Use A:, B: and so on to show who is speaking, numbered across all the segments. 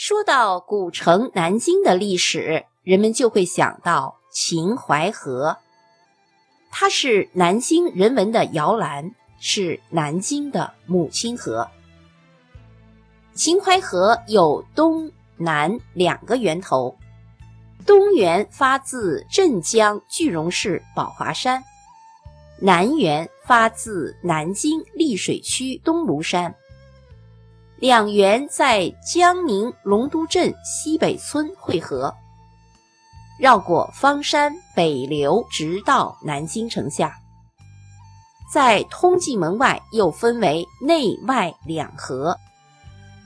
A: 说到古城南京的历史，人们就会想到秦淮河，它是南京人文的摇篮，是南京的母亲河。秦淮河有东南两个源头，东源发自镇江句容市宝华山，南源发自南京溧水区东庐山。两源在江宁龙都镇西北村汇合，绕过方山北流，直到南京城下。在通济门外又分为内外两河，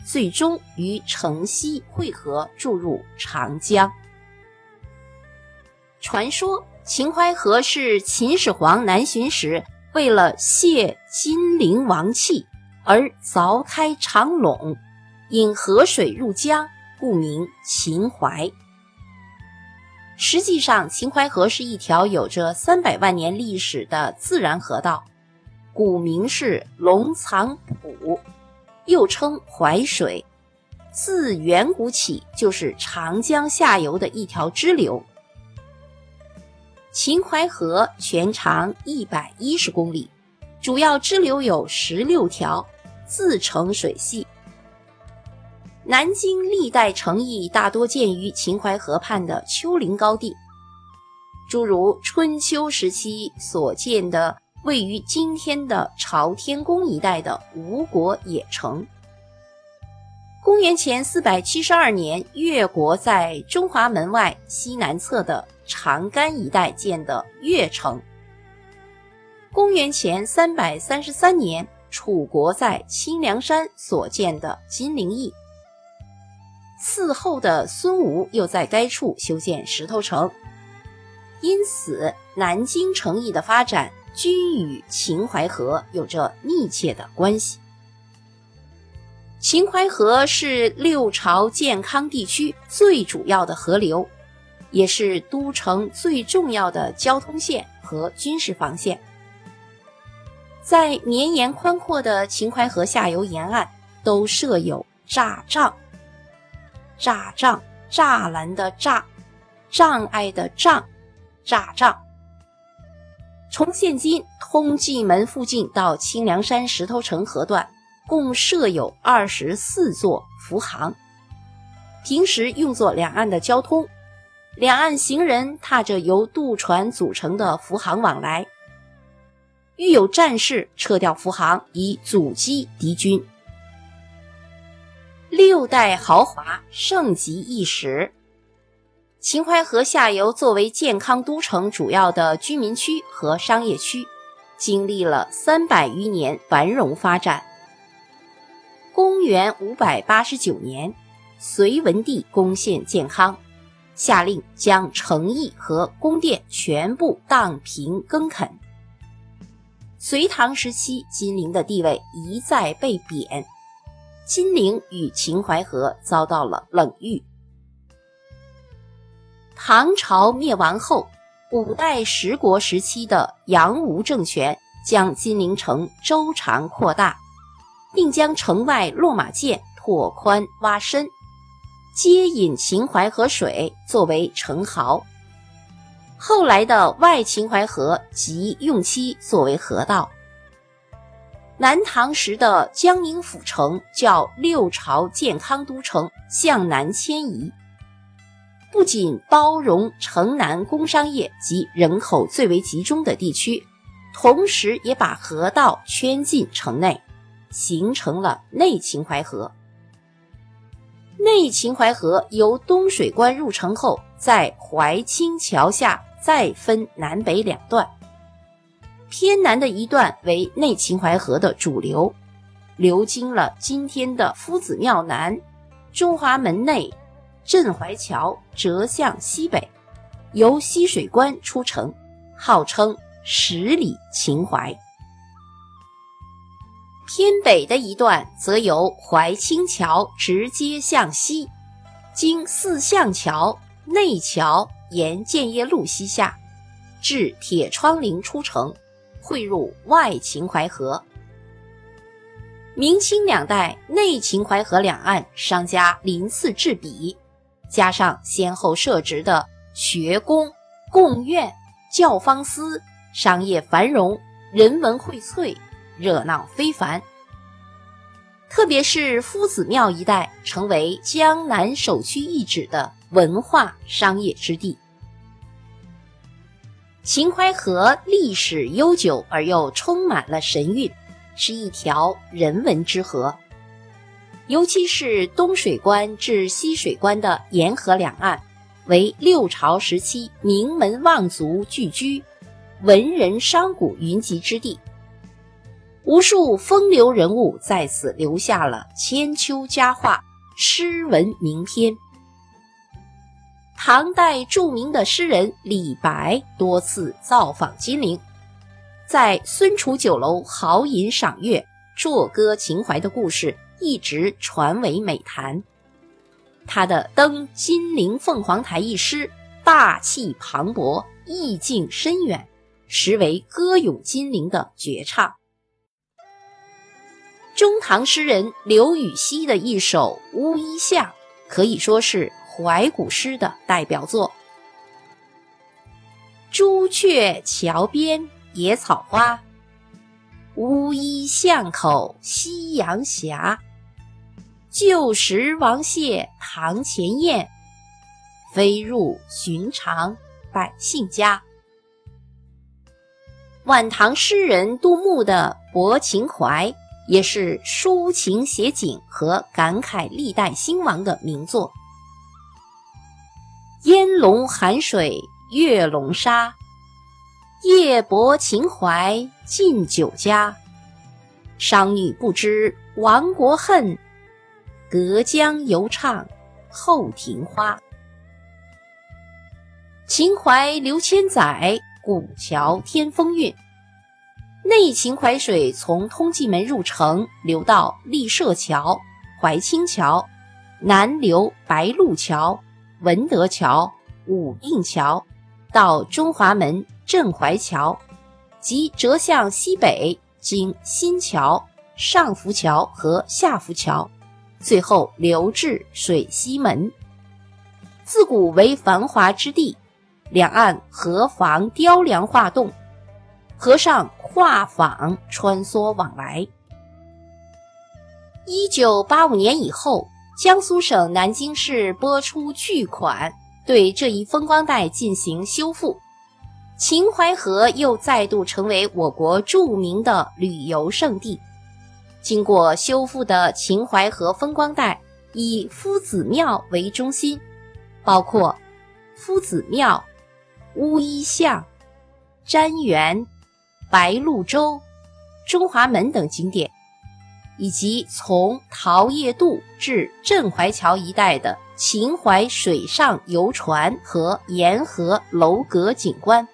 A: 最终于城西汇合，注入长江。传说秦淮河是秦始皇南巡时为了泄金陵王气。而凿开长垄，引河水入江，故名秦淮。实际上，秦淮河是一条有着三百万年历史的自然河道，古名是龙藏浦，又称淮水，自远古起就是长江下游的一条支流。秦淮河全长一百一十公里，主要支流有十六条。自成水系。南京历代城邑大多建于秦淮河畔的丘陵高地，诸如春秋时期所建的位于今天的朝天宫一带的吴国野城。公元前四百七十二年，越国在中华门外西南侧的长干一带建的越城。公元前三百三十三年。楚国在清凉山所建的金陵邑，嗣后的孙吴又在该处修建石头城，因此南京城邑的发展均与秦淮河有着密切的关系。秦淮河是六朝建康地区最主要的河流，也是都城最重要的交通线和军事防线。在绵延宽阔的秦淮河下游沿岸，都设有栅障。栅障，栅栏的栅，障碍的障，栅障。从现今通济门附近到清凉山石头城河段，共设有二十四座浮航，平时用作两岸的交通，两岸行人踏着由渡船组成的浮航往来。遇有战事，撤掉浮航以阻击敌军。六代豪华，盛极一时。秦淮河下游作为健康都城主要的居民区和商业区，经历了三百余年繁荣发展。公元五百八十九年，隋文帝攻陷建康，下令将城邑和宫殿全部荡平耕垦。隋唐时期，金陵的地位一再被贬，金陵与秦淮河遭到了冷遇。唐朝灭亡后，五代十国时期的杨吴政权将金陵城周长扩大，并将城外落马涧拓宽挖深，接引秦淮河水作为城壕。后来的外秦淮河即用其作为河道。南唐时的江宁府城叫六朝建康都城向南迁移，不仅包容城南工商业及人口最为集中的地区，同时也把河道圈进城内，形成了内秦淮河。内秦淮河由东水关入城后，在淮清桥下。再分南北两段，偏南的一段为内秦淮河的主流，流经了今天的夫子庙南、中华门内、镇淮桥，折向西北，由西水关出城，号称十里秦淮。偏北的一段则由淮清桥直接向西，经四象桥、内桥。沿建业路西下，至铁窗陵出城，汇入外秦淮河。明清两代内秦淮河两岸商家鳞次栉比，加上先后设置的学宫、贡院、教坊司，商业繁荣，人文荟萃，热闹非凡。特别是夫子庙一带，成为江南首屈一指的文化商业之地。秦淮河历史悠久而又充满了神韵，是一条人文之河。尤其是东水关至西水关的沿河两岸，为六朝时期名门望族聚居、文人商贾云集之地，无数风流人物在此留下了千秋佳话、诗文名篇。唐代著名的诗人李白多次造访金陵，在孙楚酒楼豪饮赏月、作歌情怀的故事一直传为美谈。他的《登金陵凤凰台》一诗，大气磅礴，意境深远，实为歌咏金陵的绝唱。中唐诗人刘禹锡的一首《乌衣巷》，可以说是。怀古诗的代表作：“朱雀桥边野草花，乌衣巷口夕阳斜。旧时王谢堂前燕，飞入寻常百姓家。”晚唐诗人杜牧的《泊秦淮》也是抒情写景和感慨历代兴亡的名作。烟笼寒水月笼沙，夜泊秦淮近酒家。商女不知亡国恨，隔江犹唱后庭花。秦淮流千载，古桥添风韵。内秦淮水从通济门入城，流到立舍桥、淮清桥，南流白鹿桥。文德桥、武定桥到中华门、镇淮桥，即折向西北，经新桥、上浮桥和下浮桥，最后流至水西门。自古为繁华之地，两岸河房雕梁画栋，河上画舫穿梭往来。一九八五年以后。江苏省南京市拨出巨款，对这一风光带进行修复，秦淮河又再度成为我国著名的旅游胜地。经过修复的秦淮河风光带以夫子庙为中心，包括夫子庙、乌衣巷、瞻园、白鹭洲、中华门等景点。以及从桃叶渡至镇淮桥一带的秦淮水上游船和沿河楼阁景观，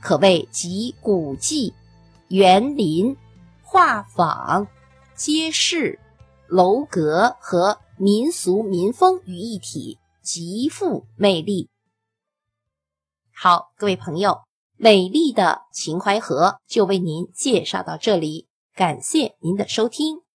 A: 可谓集古迹、园林、画舫、街市、楼阁和民俗民风于一体，极富魅力。好，各位朋友，美丽的秦淮河就为您介绍到这里。感谢您的收听。